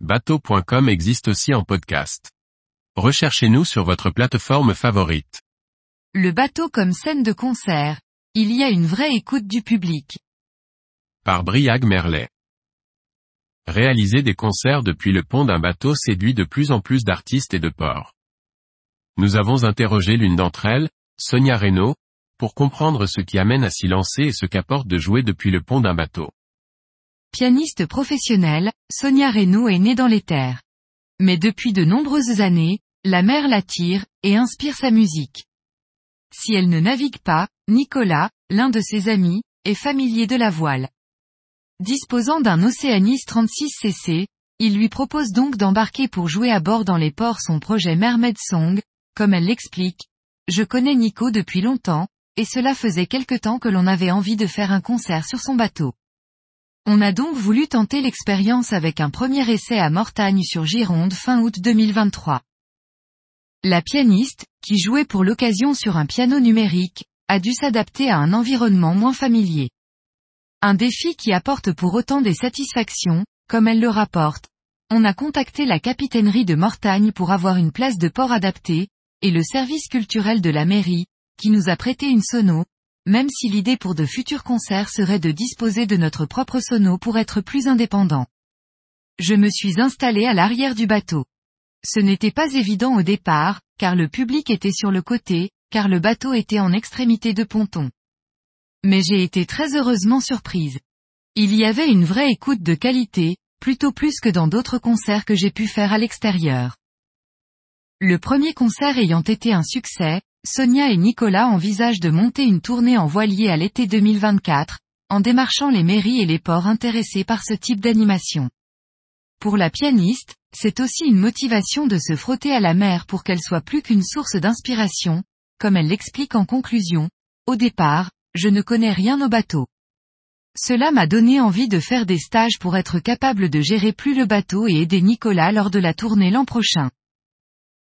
bateau.com existe aussi en podcast. Recherchez-nous sur votre plateforme favorite. Le bateau comme scène de concert. Il y a une vraie écoute du public. Par Briag Merlet. Réaliser des concerts depuis le pont d'un bateau séduit de plus en plus d'artistes et de ports. Nous avons interrogé l'une d'entre elles, Sonia Reynaud, pour comprendre ce qui amène à s'y lancer et ce qu'apporte de jouer depuis le pont d'un bateau. Pianiste professionnelle, Sonia Reynaud est née dans les terres. Mais depuis de nombreuses années, la mer l'attire, et inspire sa musique. Si elle ne navigue pas, Nicolas, l'un de ses amis, est familier de la voile. Disposant d'un Océanis 36cc, il lui propose donc d'embarquer pour jouer à bord dans les ports son projet Mermaid Song, comme elle l'explique. Je connais Nico depuis longtemps, et cela faisait quelque temps que l'on avait envie de faire un concert sur son bateau. On a donc voulu tenter l'expérience avec un premier essai à Mortagne sur Gironde fin août 2023. La pianiste, qui jouait pour l'occasion sur un piano numérique, a dû s'adapter à un environnement moins familier. Un défi qui apporte pour autant des satisfactions, comme elle le rapporte. On a contacté la capitainerie de Mortagne pour avoir une place de port adaptée, et le service culturel de la mairie, qui nous a prêté une sono, même si l'idée pour de futurs concerts serait de disposer de notre propre sono pour être plus indépendant. Je me suis installé à l'arrière du bateau. Ce n'était pas évident au départ, car le public était sur le côté, car le bateau était en extrémité de ponton. Mais j'ai été très heureusement surprise. Il y avait une vraie écoute de qualité, plutôt plus que dans d'autres concerts que j'ai pu faire à l'extérieur. Le premier concert ayant été un succès, Sonia et Nicolas envisagent de monter une tournée en voilier à l'été 2024, en démarchant les mairies et les ports intéressés par ce type d'animation. Pour la pianiste, c'est aussi une motivation de se frotter à la mer pour qu'elle soit plus qu'une source d'inspiration, comme elle l'explique en conclusion. Au départ, je ne connais rien au bateau. Cela m'a donné envie de faire des stages pour être capable de gérer plus le bateau et aider Nicolas lors de la tournée l'an prochain.